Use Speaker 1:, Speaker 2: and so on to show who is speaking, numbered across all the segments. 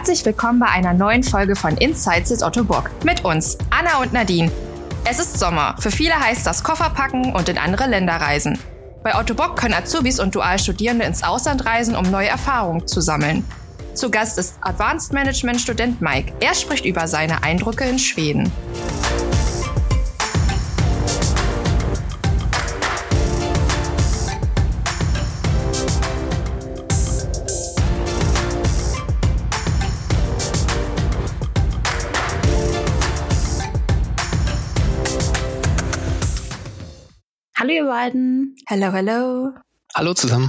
Speaker 1: Herzlich willkommen bei einer neuen Folge von Insights with Otto Bock. Mit uns, Anna und Nadine. Es ist Sommer. Für viele heißt das Koffer packen und in andere Länder reisen. Bei Otto Bock können Azubis und Dualstudierende ins Ausland reisen, um neue Erfahrungen zu sammeln. Zu Gast ist Advanced Management Student Mike. Er spricht über seine Eindrücke in Schweden.
Speaker 2: Beiden.
Speaker 1: Hello, hello.
Speaker 3: Hallo zusammen.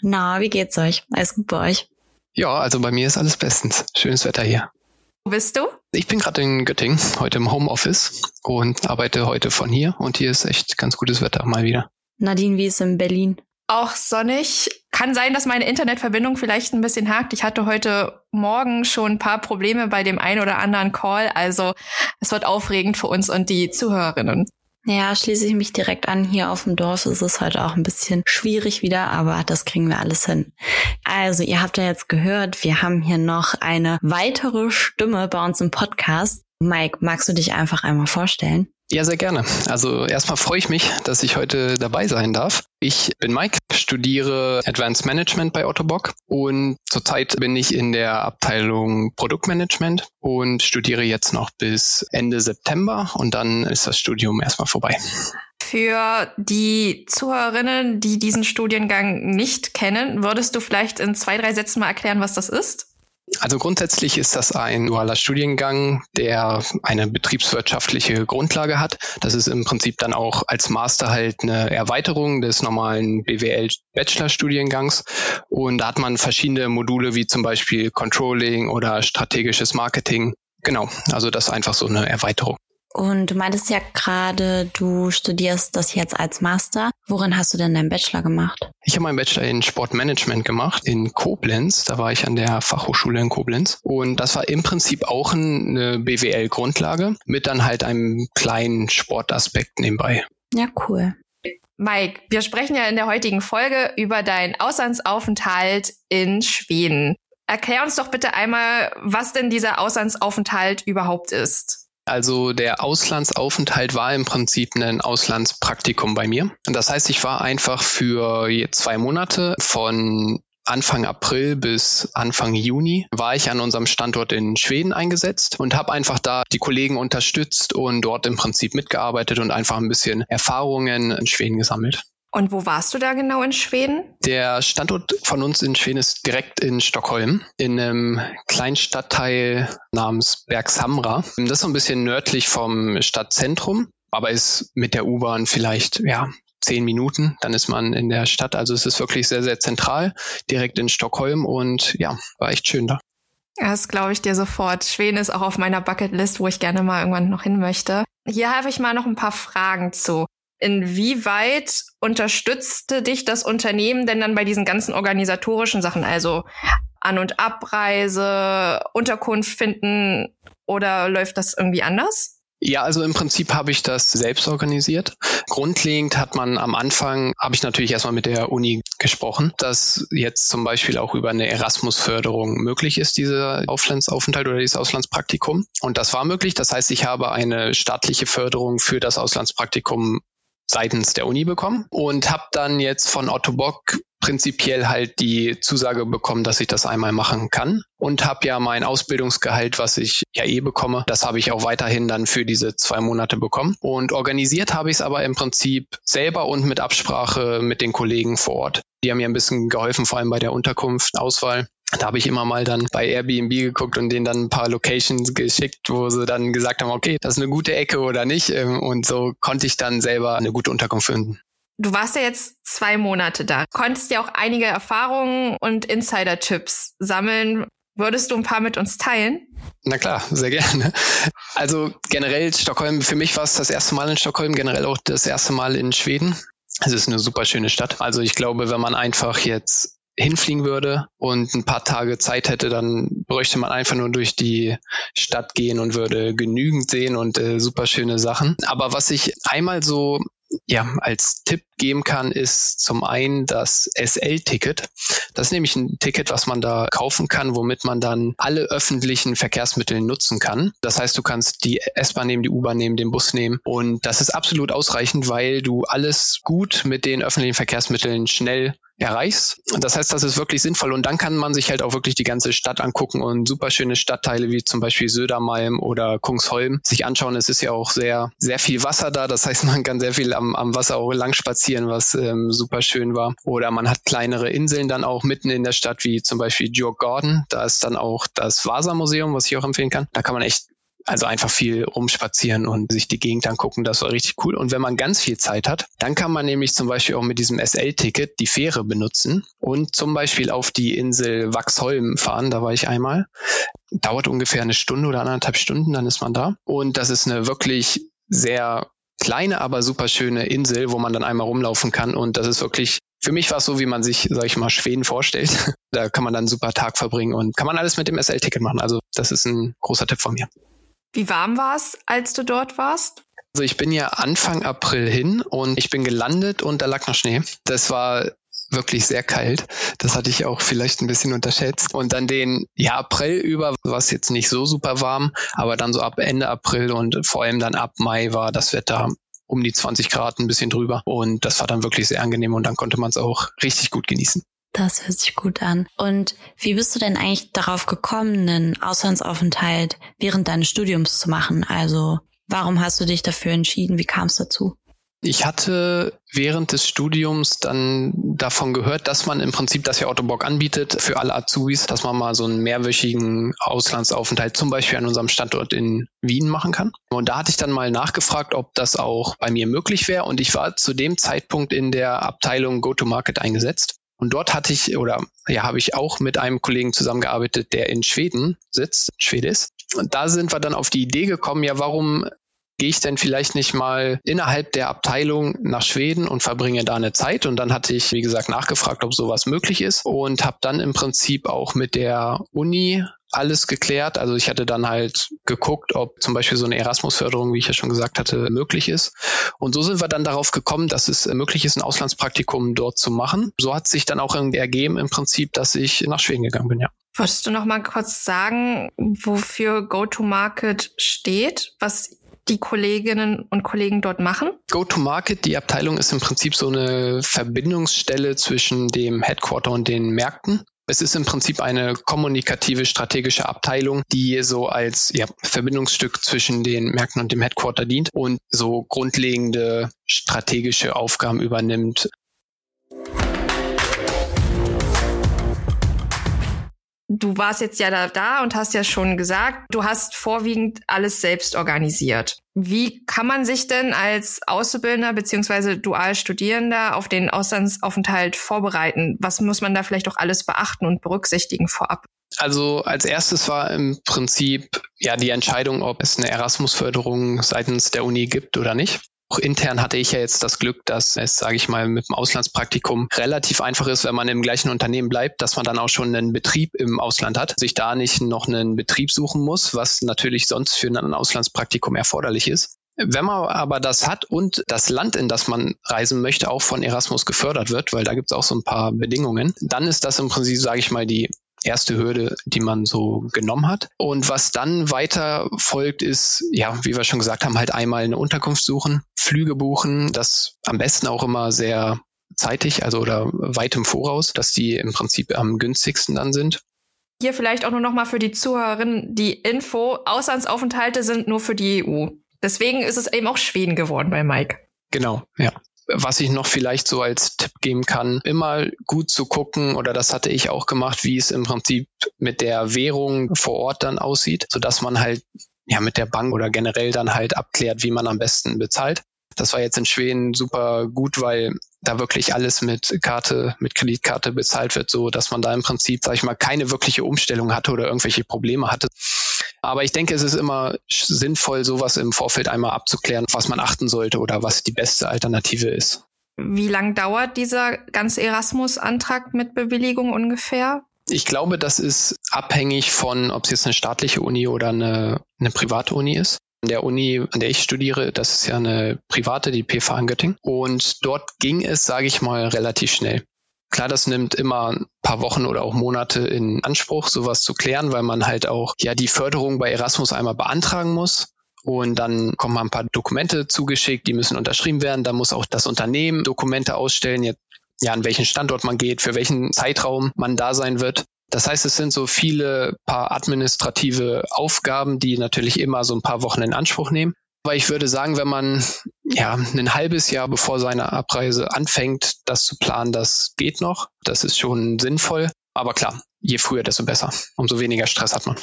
Speaker 2: Na, wie geht's euch? Alles gut bei euch?
Speaker 3: Ja, also bei mir ist alles bestens. Schönes Wetter hier.
Speaker 1: Wo bist du?
Speaker 3: Ich bin gerade in Göttingen, heute im Homeoffice und arbeite heute von hier und hier ist echt ganz gutes Wetter mal wieder.
Speaker 2: Nadine, wie ist in Berlin?
Speaker 1: Auch sonnig. Kann sein, dass meine Internetverbindung vielleicht ein bisschen hakt. Ich hatte heute Morgen schon ein paar Probleme bei dem einen oder anderen Call. Also es wird aufregend für uns und die Zuhörerinnen.
Speaker 2: Ja, schließe ich mich direkt an. Hier auf dem Dorf ist es heute auch ein bisschen schwierig wieder, aber das kriegen wir alles hin. Also, ihr habt ja jetzt gehört, wir haben hier noch eine weitere Stimme bei uns im Podcast. Mike, magst du dich einfach einmal vorstellen?
Speaker 3: Ja, sehr gerne. Also erstmal freue ich mich, dass ich heute dabei sein darf. Ich bin Mike, studiere Advanced Management bei Ottobock und zurzeit bin ich in der Abteilung Produktmanagement und studiere jetzt noch bis Ende September und dann ist das Studium erstmal vorbei.
Speaker 1: Für die Zuhörerinnen, die diesen Studiengang nicht kennen, würdest du vielleicht in zwei, drei Sätzen mal erklären, was das ist?
Speaker 3: Also grundsätzlich ist das ein dualer Studiengang, der eine betriebswirtschaftliche Grundlage hat. Das ist im Prinzip dann auch als Master halt eine Erweiterung des normalen BWL-Bachelor-Studiengangs. Und da hat man verschiedene Module wie zum Beispiel Controlling oder strategisches Marketing. Genau, also das ist einfach so eine Erweiterung.
Speaker 2: Und du meintest ja gerade, du studierst das jetzt als Master. Worin hast du denn deinen Bachelor gemacht?
Speaker 3: Ich habe meinen Bachelor in Sportmanagement gemacht in Koblenz. Da war ich an der Fachhochschule in Koblenz. Und das war im Prinzip auch eine BWL-Grundlage mit dann halt einem kleinen Sportaspekt nebenbei.
Speaker 2: Ja, cool.
Speaker 1: Mike, wir sprechen ja in der heutigen Folge über deinen Auslandsaufenthalt in Schweden. Erklär uns doch bitte einmal, was denn dieser Auslandsaufenthalt überhaupt ist.
Speaker 3: Also der Auslandsaufenthalt war im Prinzip ein Auslandspraktikum bei mir. Das heißt, ich war einfach für zwei Monate von Anfang April bis Anfang Juni war ich an unserem Standort in Schweden eingesetzt und habe einfach da die Kollegen unterstützt und dort im Prinzip mitgearbeitet und einfach ein bisschen Erfahrungen in Schweden gesammelt.
Speaker 1: Und wo warst du da genau in Schweden?
Speaker 3: Der Standort von uns in Schweden ist direkt in Stockholm, in einem kleinen Stadtteil namens Bergshamra. Das ist so ein bisschen nördlich vom Stadtzentrum, aber ist mit der U-Bahn vielleicht, ja, zehn Minuten, dann ist man in der Stadt. Also es ist wirklich sehr, sehr zentral, direkt in Stockholm und ja, war echt schön da.
Speaker 1: Das glaube ich dir sofort. Schweden ist auch auf meiner Bucketlist, wo ich gerne mal irgendwann noch hin möchte. Hier habe ich mal noch ein paar Fragen zu. Inwieweit unterstützte dich das Unternehmen denn dann bei diesen ganzen organisatorischen Sachen, also An- und Abreise, Unterkunft finden oder läuft das irgendwie anders?
Speaker 3: Ja, also im Prinzip habe ich das selbst organisiert. Grundlegend hat man am Anfang, habe ich natürlich erstmal mit der Uni gesprochen, dass jetzt zum Beispiel auch über eine Erasmus-Förderung möglich ist, dieser Auslandsaufenthalt oder dieses Auslandspraktikum. Und das war möglich. Das heißt, ich habe eine staatliche Förderung für das Auslandspraktikum seitens der Uni bekommen und habe dann jetzt von Otto Bock prinzipiell halt die Zusage bekommen, dass ich das einmal machen kann und habe ja mein Ausbildungsgehalt, was ich ja eh bekomme, das habe ich auch weiterhin dann für diese zwei Monate bekommen und organisiert habe ich es aber im Prinzip selber und mit Absprache mit den Kollegen vor Ort. Die haben mir ein bisschen geholfen, vor allem bei der Unterkunftauswahl da habe ich immer mal dann bei Airbnb geguckt und denen dann ein paar Locations geschickt, wo sie dann gesagt haben, okay, das ist eine gute Ecke oder nicht. Ähm, und so konnte ich dann selber eine gute Unterkunft finden.
Speaker 1: Du warst ja jetzt zwei Monate da, konntest ja auch einige Erfahrungen und Insider-Tipps sammeln. Würdest du ein paar mit uns teilen?
Speaker 3: Na klar, sehr gerne. Also generell Stockholm, für mich war es das erste Mal in Stockholm, generell auch das erste Mal in Schweden. Es ist eine super schöne Stadt. Also ich glaube, wenn man einfach jetzt hinfliegen würde und ein paar Tage Zeit hätte, dann bräuchte man einfach nur durch die Stadt gehen und würde genügend sehen und äh, super schöne Sachen. Aber was ich einmal so ja, als Tipp geben kann, ist zum einen das SL-Ticket. Das ist nämlich ein Ticket, was man da kaufen kann, womit man dann alle öffentlichen Verkehrsmittel nutzen kann. Das heißt, du kannst die S-Bahn nehmen, die U-Bahn nehmen, den Bus nehmen und das ist absolut ausreichend, weil du alles gut mit den öffentlichen Verkehrsmitteln schnell erreichst. Das heißt, das ist wirklich sinnvoll und dann kann man sich halt auch wirklich die ganze Stadt angucken und super schöne Stadtteile wie zum Beispiel Södermalm oder Kungsholm sich anschauen. Es ist ja auch sehr, sehr viel Wasser da. Das heißt, man kann sehr viel am, am Wasser auch lang spazieren, was ähm, super schön war. Oder man hat kleinere Inseln dann auch mitten in der Stadt, wie zum Beispiel York Gordon. Da ist dann auch das Vasa-Museum, was ich auch empfehlen kann. Da kann man echt also einfach viel rumspazieren und sich die Gegend angucken, das war richtig cool. Und wenn man ganz viel Zeit hat, dann kann man nämlich zum Beispiel auch mit diesem SL-Ticket die Fähre benutzen und zum Beispiel auf die Insel Waxholm fahren, da war ich einmal. Dauert ungefähr eine Stunde oder anderthalb Stunden, dann ist man da. Und das ist eine wirklich sehr kleine, aber super schöne Insel, wo man dann einmal rumlaufen kann. Und das ist wirklich für mich war es so, wie man sich, sag ich mal, Schweden vorstellt. Da kann man dann einen super Tag verbringen und kann man alles mit dem SL-Ticket machen. Also das ist ein großer Tipp von mir.
Speaker 1: Wie warm war es, als du dort warst?
Speaker 3: Also ich bin ja Anfang April hin und ich bin gelandet und da lag noch Schnee. Das war wirklich sehr kalt. Das hatte ich auch vielleicht ein bisschen unterschätzt. Und dann den ja, April über war es jetzt nicht so super warm, aber dann so ab Ende April und vor allem dann ab Mai war das Wetter um die 20 Grad ein bisschen drüber. Und das war dann wirklich sehr angenehm und dann konnte man es auch richtig gut genießen.
Speaker 2: Das hört sich gut an. Und wie bist du denn eigentlich darauf gekommen, einen Auslandsaufenthalt während deines Studiums zu machen? Also warum hast du dich dafür entschieden? Wie kam es dazu?
Speaker 3: Ich hatte während des Studiums dann davon gehört, dass man im Prinzip das ja Autobock anbietet für alle Azubis, dass man mal so einen mehrwöchigen Auslandsaufenthalt zum Beispiel an unserem Standort in Wien machen kann. Und da hatte ich dann mal nachgefragt, ob das auch bei mir möglich wäre. Und ich war zu dem Zeitpunkt in der Abteilung Go-to-Market eingesetzt. Und dort hatte ich oder ja, habe ich auch mit einem Kollegen zusammengearbeitet, der in Schweden sitzt, Schwede. Und da sind wir dann auf die Idee gekommen, ja, warum gehe ich denn vielleicht nicht mal innerhalb der Abteilung nach Schweden und verbringe da eine Zeit. Und dann hatte ich, wie gesagt, nachgefragt, ob sowas möglich ist und habe dann im Prinzip auch mit der Uni alles geklärt. Also ich hatte dann halt geguckt, ob zum Beispiel so eine Erasmus-Förderung, wie ich ja schon gesagt hatte, möglich ist. Und so sind wir dann darauf gekommen, dass es möglich ist, ein Auslandspraktikum dort zu machen. So hat sich dann auch ergeben im Prinzip, dass ich nach Schweden gegangen bin, ja.
Speaker 1: Wolltest du noch mal kurz sagen, wofür Go-to-Market steht, was die Kolleginnen und Kollegen dort machen?
Speaker 3: Go-to-Market, die Abteilung ist im Prinzip so eine Verbindungsstelle zwischen dem Headquarter und den Märkten. Es ist im Prinzip eine kommunikative strategische Abteilung, die so als ja, Verbindungsstück zwischen den Märkten und dem Headquarter dient und so grundlegende strategische Aufgaben übernimmt.
Speaker 1: Du warst jetzt ja da, da und hast ja schon gesagt, du hast vorwiegend alles selbst organisiert. Wie kann man sich denn als Auszubildender beziehungsweise Dualstudierender auf den Auslandsaufenthalt vorbereiten? Was muss man da vielleicht auch alles beachten und berücksichtigen vorab?
Speaker 3: Also als erstes war im Prinzip ja die Entscheidung, ob es eine Erasmus-Förderung seitens der Uni gibt oder nicht. Auch intern hatte ich ja jetzt das Glück, dass es, sage ich mal, mit dem Auslandspraktikum relativ einfach ist, wenn man im gleichen Unternehmen bleibt, dass man dann auch schon einen Betrieb im Ausland hat, sich da nicht noch einen Betrieb suchen muss, was natürlich sonst für ein Auslandspraktikum erforderlich ist. Wenn man aber das hat und das Land, in das man reisen möchte, auch von Erasmus gefördert wird, weil da gibt es auch so ein paar Bedingungen, dann ist das im Prinzip, sage ich mal, die erste Hürde, die man so genommen hat. Und was dann weiter folgt, ist, ja, wie wir schon gesagt haben, halt einmal eine Unterkunft suchen, Flüge buchen, das am besten auch immer sehr zeitig, also oder weit im Voraus, dass die im Prinzip am günstigsten dann sind.
Speaker 1: Hier vielleicht auch nur noch mal für die Zuhörerinnen die Info, Auslandsaufenthalte sind nur für die EU. Deswegen ist es eben auch Schweden geworden bei Mike.
Speaker 3: Genau, ja was ich noch vielleicht so als Tipp geben kann, immer gut zu gucken, oder das hatte ich auch gemacht, wie es im Prinzip mit der Währung vor Ort dann aussieht, sodass man halt ja mit der Bank oder generell dann halt abklärt, wie man am besten bezahlt. Das war jetzt in Schweden super gut, weil da wirklich alles mit Karte, mit Kreditkarte bezahlt wird, so dass man da im Prinzip, sag ich mal, keine wirkliche Umstellung hatte oder irgendwelche Probleme hatte. Aber ich denke, es ist immer sinnvoll, sowas im Vorfeld einmal abzuklären, was man achten sollte oder was die beste Alternative ist.
Speaker 1: Wie lang dauert dieser ganze Erasmus-Antrag mit Bewilligung ungefähr?
Speaker 3: Ich glaube, das ist abhängig von, ob es jetzt eine staatliche Uni oder eine, eine private Uni ist. an der Uni, an der ich studiere. Das ist ja eine private, die PV in Göttingen. Und dort ging es, sage ich mal, relativ schnell. Klar, das nimmt immer ein paar Wochen oder auch Monate in Anspruch, sowas zu klären, weil man halt auch ja die Förderung bei Erasmus einmal beantragen muss. Und dann kommen ein paar Dokumente zugeschickt, die müssen unterschrieben werden. Da muss auch das Unternehmen Dokumente ausstellen, jetzt, ja, an welchen Standort man geht, für welchen Zeitraum man da sein wird. Das heißt, es sind so viele paar administrative Aufgaben, die natürlich immer so ein paar Wochen in Anspruch nehmen. Aber ich würde sagen, wenn man ja ein halbes Jahr bevor seine Abreise anfängt, das zu planen, das geht noch. Das ist schon sinnvoll. Aber klar, je früher, desto besser. Umso weniger Stress hat man.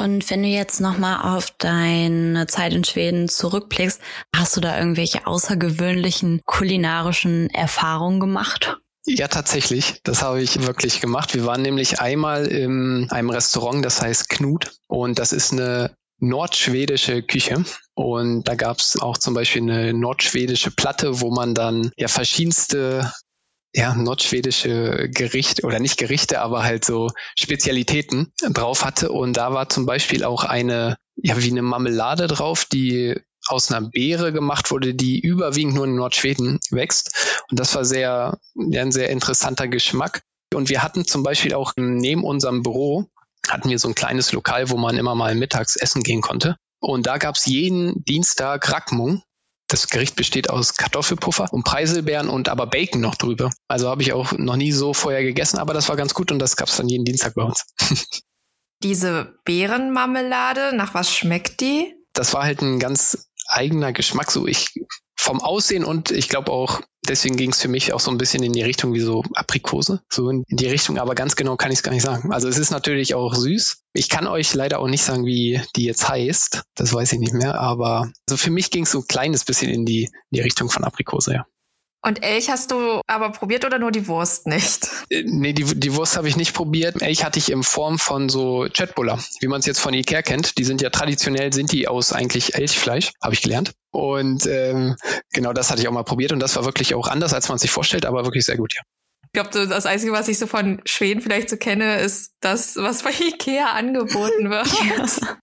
Speaker 2: Und wenn du jetzt nochmal auf deine Zeit in Schweden zurückblickst, hast du da irgendwelche außergewöhnlichen kulinarischen Erfahrungen gemacht?
Speaker 3: Ja, tatsächlich. Das habe ich wirklich gemacht. Wir waren nämlich einmal in einem Restaurant, das heißt Knut. Und das ist eine nordschwedische Küche. Und da gab es auch zum Beispiel eine nordschwedische Platte, wo man dann ja verschiedenste ja, nordschwedische Gerichte oder nicht Gerichte, aber halt so Spezialitäten drauf hatte. Und da war zum Beispiel auch eine, ja, wie eine Marmelade drauf, die aus einer Beere gemacht wurde, die überwiegend nur in Nordschweden wächst. Und das war sehr, ja, ein sehr interessanter Geschmack. Und wir hatten zum Beispiel auch neben unserem Büro hatten wir so ein kleines Lokal, wo man immer mal mittags essen gehen konnte. Und da gab es jeden Dienstag Rackmung. Das Gericht besteht aus Kartoffelpuffer und Preiselbeeren und aber Bacon noch drüber. Also habe ich auch noch nie so vorher gegessen, aber das war ganz gut und das gab es dann jeden Dienstag bei uns.
Speaker 1: Diese Beerenmarmelade, nach was schmeckt die?
Speaker 3: Das war halt ein ganz eigener Geschmack. So ich vom Aussehen und ich glaube auch, deswegen ging es für mich auch so ein bisschen in die Richtung wie so Aprikose, so in die Richtung, aber ganz genau kann ich es gar nicht sagen. Also es ist natürlich auch süß. Ich kann euch leider auch nicht sagen, wie die jetzt heißt. Das weiß ich nicht mehr, aber also für mich ging es so ein kleines bisschen in die, in die Richtung von Aprikose, ja.
Speaker 1: Und Elch hast du aber probiert oder nur die Wurst nicht?
Speaker 3: Äh, nee, die, die Wurst habe ich nicht probiert. Elch hatte ich in Form von so Chatbuller, wie man es jetzt von Ikea kennt. Die sind ja traditionell, sind die aus eigentlich Elchfleisch, habe ich gelernt. Und ähm, genau das hatte ich auch mal probiert und das war wirklich auch anders, als man sich vorstellt, aber wirklich sehr gut, ja.
Speaker 1: Ich glaube, das Einzige, was ich so von Schweden vielleicht so kenne, ist das, was bei Ikea angeboten wird.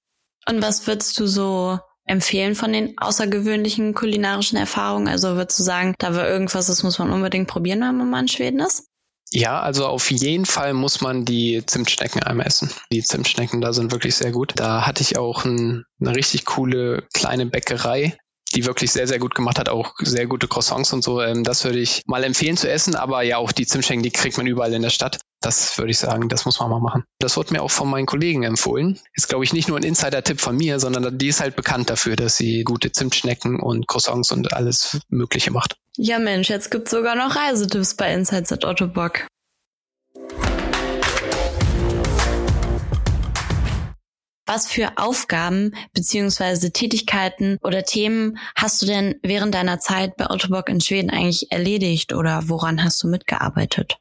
Speaker 2: Und was würdest du so empfehlen von den außergewöhnlichen kulinarischen Erfahrungen? Also würdest du sagen, da war irgendwas, das muss man unbedingt probieren, wenn man mal in Schweden ist?
Speaker 3: Ja, also auf jeden Fall muss man die Zimtschnecken einmal essen. Die Zimtschnecken da sind wirklich sehr gut. Da hatte ich auch ein, eine richtig coole kleine Bäckerei, die wirklich sehr, sehr gut gemacht hat, auch sehr gute Croissants und so. Ähm, das würde ich mal empfehlen zu essen, aber ja, auch die Zimtschnecken, die kriegt man überall in der Stadt. Das würde ich sagen, das muss man mal machen. Das wurde mir auch von meinen Kollegen empfohlen. Ist, glaube ich, nicht nur ein Insider-Tipp von mir, sondern die ist halt bekannt dafür, dass sie gute Zimtschnecken und Croissants und alles Mögliche macht.
Speaker 2: Ja, Mensch, jetzt gibt's sogar noch Reisetipps bei Insights at Otto Bock. Was für Aufgaben beziehungsweise Tätigkeiten oder Themen hast du denn während deiner Zeit bei Ottobock in Schweden eigentlich erledigt oder woran hast du mitgearbeitet?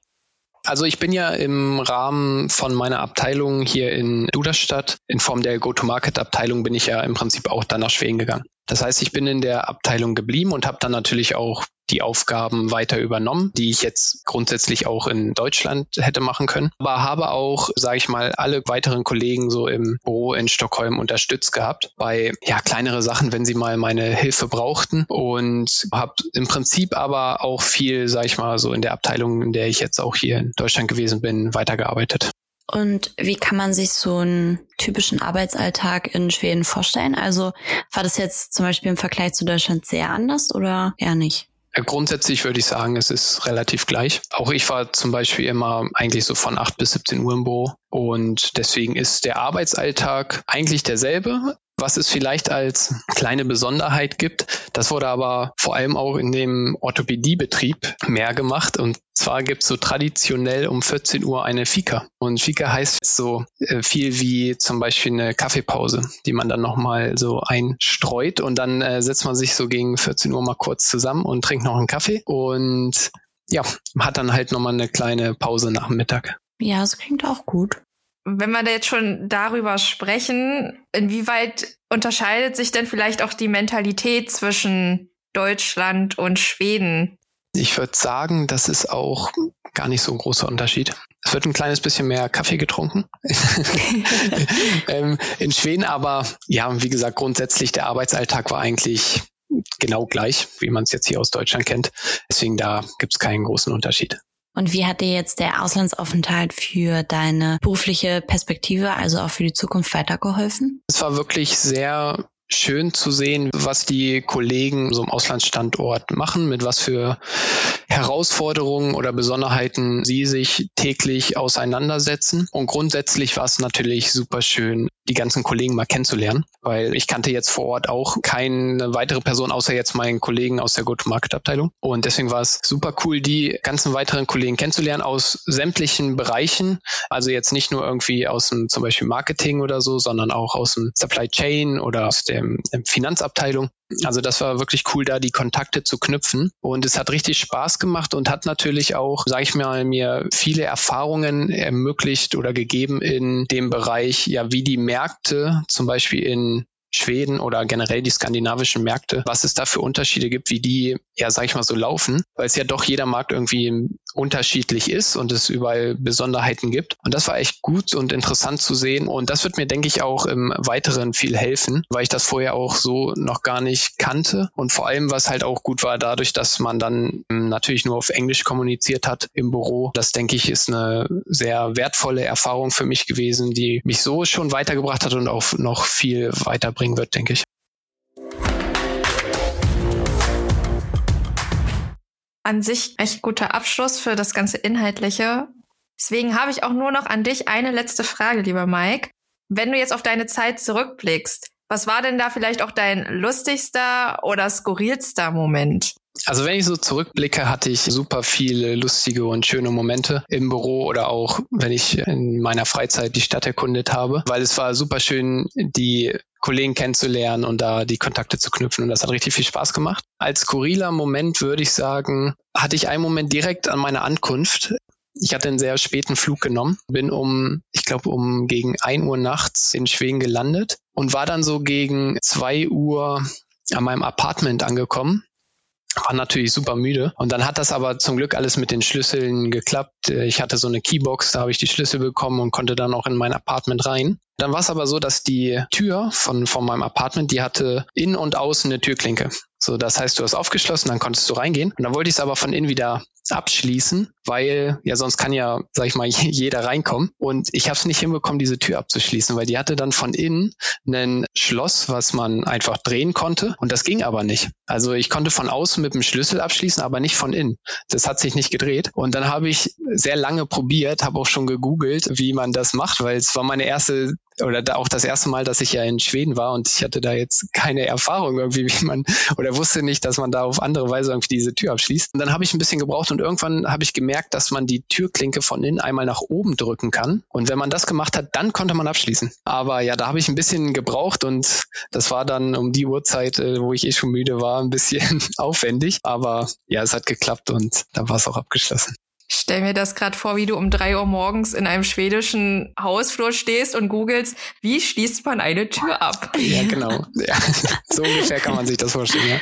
Speaker 3: Also ich bin ja im Rahmen von meiner Abteilung hier in Duderstadt, in Form der Go-to-Market-Abteilung, bin ich ja im Prinzip auch dann nach Schweden gegangen. Das heißt, ich bin in der Abteilung geblieben und habe dann natürlich auch die Aufgaben weiter übernommen, die ich jetzt grundsätzlich auch in Deutschland hätte machen können. Aber habe auch, sage ich mal, alle weiteren Kollegen so im Büro in Stockholm unterstützt gehabt bei ja kleinere Sachen, wenn sie mal meine Hilfe brauchten und habe im Prinzip aber auch viel, sage ich mal, so in der Abteilung, in der ich jetzt auch hier in Deutschland gewesen bin, weitergearbeitet.
Speaker 2: Und wie kann man sich so einen typischen Arbeitsalltag in Schweden vorstellen? Also war das jetzt zum Beispiel im Vergleich zu Deutschland sehr anders oder eher nicht?
Speaker 3: Grundsätzlich würde ich sagen, es ist relativ gleich. Auch ich war zum Beispiel immer eigentlich so von 8 bis 17 Uhr im Büro und deswegen ist der Arbeitsalltag eigentlich derselbe. Was es vielleicht als kleine Besonderheit gibt, das wurde aber vor allem auch in dem Orthopädiebetrieb mehr gemacht. Und zwar gibt es so traditionell um 14 Uhr eine Fika. Und Fika heißt so äh, viel wie zum Beispiel eine Kaffeepause, die man dann nochmal so einstreut. Und dann äh, setzt man sich so gegen 14 Uhr mal kurz zusammen und trinkt noch einen Kaffee. Und ja, hat dann halt nochmal eine kleine Pause nach dem Mittag.
Speaker 2: Ja, das klingt auch gut
Speaker 1: wenn wir da jetzt schon darüber sprechen, inwieweit unterscheidet sich denn vielleicht auch die Mentalität zwischen Deutschland und Schweden?
Speaker 3: Ich würde sagen, das ist auch gar nicht so ein großer Unterschied. Es wird ein kleines bisschen mehr Kaffee getrunken ähm, in Schweden, aber ja, wie gesagt, grundsätzlich der Arbeitsalltag war eigentlich genau gleich, wie man es jetzt hier aus Deutschland kennt. Deswegen da gibt es keinen großen Unterschied.
Speaker 2: Und wie hat dir jetzt der Auslandsaufenthalt für deine berufliche Perspektive, also auch für die Zukunft weitergeholfen?
Speaker 3: Es war wirklich sehr schön zu sehen, was die Kollegen so im Auslandsstandort machen, mit was für Herausforderungen oder Besonderheiten sie sich täglich auseinandersetzen. Und grundsätzlich war es natürlich super schön, die ganzen Kollegen mal kennenzulernen, weil ich kannte jetzt vor Ort auch keine weitere Person außer jetzt meinen Kollegen aus der Go-to-Market-Abteilung. Und deswegen war es super cool, die ganzen weiteren Kollegen kennenzulernen aus sämtlichen Bereichen. Also jetzt nicht nur irgendwie aus dem zum Beispiel Marketing oder so, sondern auch aus dem Supply Chain oder aus der Finanzabteilung. Also das war wirklich cool, da die Kontakte zu knüpfen. Und es hat richtig Spaß gemacht und hat natürlich auch, sage ich mal, mir viele Erfahrungen ermöglicht oder gegeben in dem Bereich, ja, wie die Märkte zum Beispiel in Schweden oder generell die skandinavischen Märkte, was es da für Unterschiede gibt, wie die, ja, sag ich mal so laufen, weil es ja doch jeder Markt irgendwie unterschiedlich ist und es überall Besonderheiten gibt. Und das war echt gut und interessant zu sehen. Und das wird mir, denke ich, auch im Weiteren viel helfen, weil ich das vorher auch so noch gar nicht kannte. Und vor allem, was halt auch gut war, dadurch, dass man dann ähm, natürlich nur auf Englisch kommuniziert hat im Büro. Das, denke ich, ist eine sehr wertvolle Erfahrung für mich gewesen, die mich so schon weitergebracht hat und auch noch viel weiterbringt bringen wird, denke ich.
Speaker 1: An sich echt guter Abschluss für das ganze Inhaltliche. Deswegen habe ich auch nur noch an dich eine letzte Frage, lieber Mike. Wenn du jetzt auf deine Zeit zurückblickst, was war denn da vielleicht auch dein lustigster oder skurrilster Moment?
Speaker 3: Also wenn ich so zurückblicke, hatte ich super viele lustige und schöne Momente im Büro oder auch wenn ich in meiner Freizeit die Stadt erkundet habe, weil es war super schön, die Kollegen kennenzulernen und da die Kontakte zu knüpfen und das hat richtig viel Spaß gemacht. Als skurriler Moment würde ich sagen, hatte ich einen Moment direkt an meiner Ankunft. Ich hatte einen sehr späten Flug genommen, bin um, ich glaube, um gegen ein Uhr nachts in Schweden gelandet und war dann so gegen zwei Uhr an meinem Apartment angekommen war natürlich super müde. Und dann hat das aber zum Glück alles mit den Schlüsseln geklappt. Ich hatte so eine Keybox, da habe ich die Schlüssel bekommen und konnte dann auch in mein Apartment rein. Dann war es aber so, dass die Tür von, von meinem Apartment, die hatte innen und außen eine Türklinke. So, das heißt, du hast aufgeschlossen, dann konntest du reingehen. Und dann wollte ich es aber von innen wieder abschließen, weil ja sonst kann ja, sag ich mal, jeder reinkommen. Und ich habe es nicht hinbekommen, diese Tür abzuschließen, weil die hatte dann von innen ein Schloss, was man einfach drehen konnte. Und das ging aber nicht. Also ich konnte von außen mit dem Schlüssel abschließen, aber nicht von innen. Das hat sich nicht gedreht. Und dann habe ich sehr lange probiert, habe auch schon gegoogelt, wie man das macht, weil es war meine erste oder auch das erste Mal, dass ich ja in Schweden war und ich hatte da jetzt keine Erfahrung irgendwie, wie man oder wusste nicht, dass man da auf andere Weise irgendwie diese Tür abschließt. Und dann habe ich ein bisschen gebraucht und irgendwann habe ich gemerkt, dass man die Türklinke von innen einmal nach oben drücken kann. Und wenn man das gemacht hat, dann konnte man abschließen. Aber ja, da habe ich ein bisschen gebraucht und das war dann um die Uhrzeit, äh, wo ich eh schon müde war, ein bisschen aufwendig. Aber ja, es hat geklappt und dann war es auch abgeschlossen.
Speaker 1: Ich stell mir das gerade vor, wie du um drei Uhr morgens in einem schwedischen Hausflur stehst und googelst, wie schließt man eine Tür ab?
Speaker 3: Ja, genau. Ja, so ungefähr kann man sich das vorstellen, ja.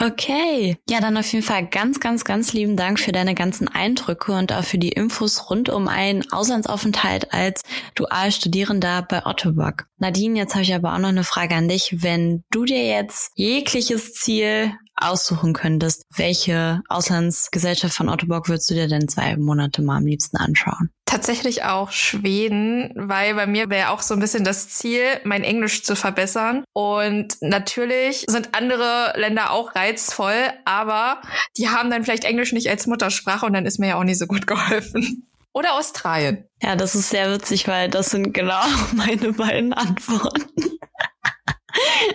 Speaker 2: Okay. Ja, dann auf jeden Fall ganz, ganz, ganz lieben Dank für deine ganzen Eindrücke und auch für die Infos rund um einen Auslandsaufenthalt als Dualstudierender bei Ottobock. Nadine, jetzt habe ich aber auch noch eine Frage an dich. Wenn du dir jetzt jegliches Ziel aussuchen könntest, welche Auslandsgesellschaft von Otto Bock würdest du dir denn zwei Monate mal am liebsten anschauen?
Speaker 1: Tatsächlich auch Schweden, weil bei mir wäre auch so ein bisschen das Ziel, mein Englisch zu verbessern. Und natürlich sind andere Länder auch reizvoll, aber die haben dann vielleicht Englisch nicht als Muttersprache und dann ist mir ja auch nicht so gut geholfen. Oder Australien.
Speaker 2: Ja, das ist sehr witzig, weil das sind genau meine beiden Antworten.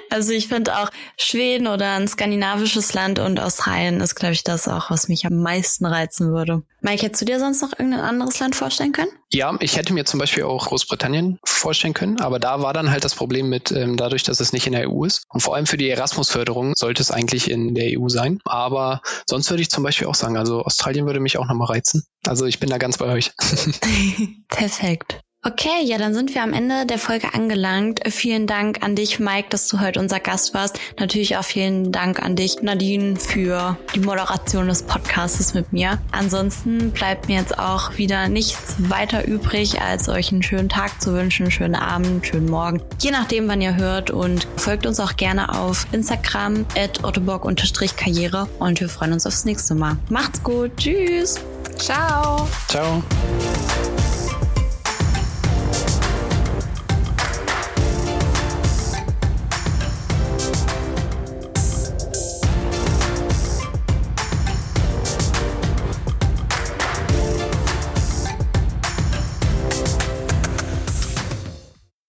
Speaker 2: Also ich finde auch Schweden oder ein skandinavisches Land und Australien ist, glaube ich, das auch, was mich am meisten reizen würde. Mike, hättest du dir sonst noch irgendein anderes Land vorstellen können?
Speaker 3: Ja, ich hätte mir zum Beispiel auch Großbritannien vorstellen können, aber da war dann halt das Problem mit, ähm, dadurch, dass es nicht in der EU ist. Und vor allem für die Erasmus-Förderung sollte es eigentlich in der EU sein. Aber sonst würde ich zum Beispiel auch sagen, also Australien würde mich auch nochmal reizen. Also ich bin da ganz bei euch.
Speaker 2: Perfekt. Okay, ja, dann sind wir am Ende der Folge angelangt. Vielen Dank an dich, Mike, dass du heute unser Gast warst. Natürlich auch vielen Dank an dich, Nadine, für die Moderation des Podcasts mit mir. Ansonsten bleibt mir jetzt auch wieder nichts weiter übrig, als euch einen schönen Tag zu wünschen, schönen Abend, einen schönen Morgen. Je nachdem, wann ihr hört und folgt uns auch gerne auf Instagram at ottobock-karriere und wir freuen uns aufs nächste Mal. Macht's gut. Tschüss.
Speaker 1: Ciao.
Speaker 3: Ciao.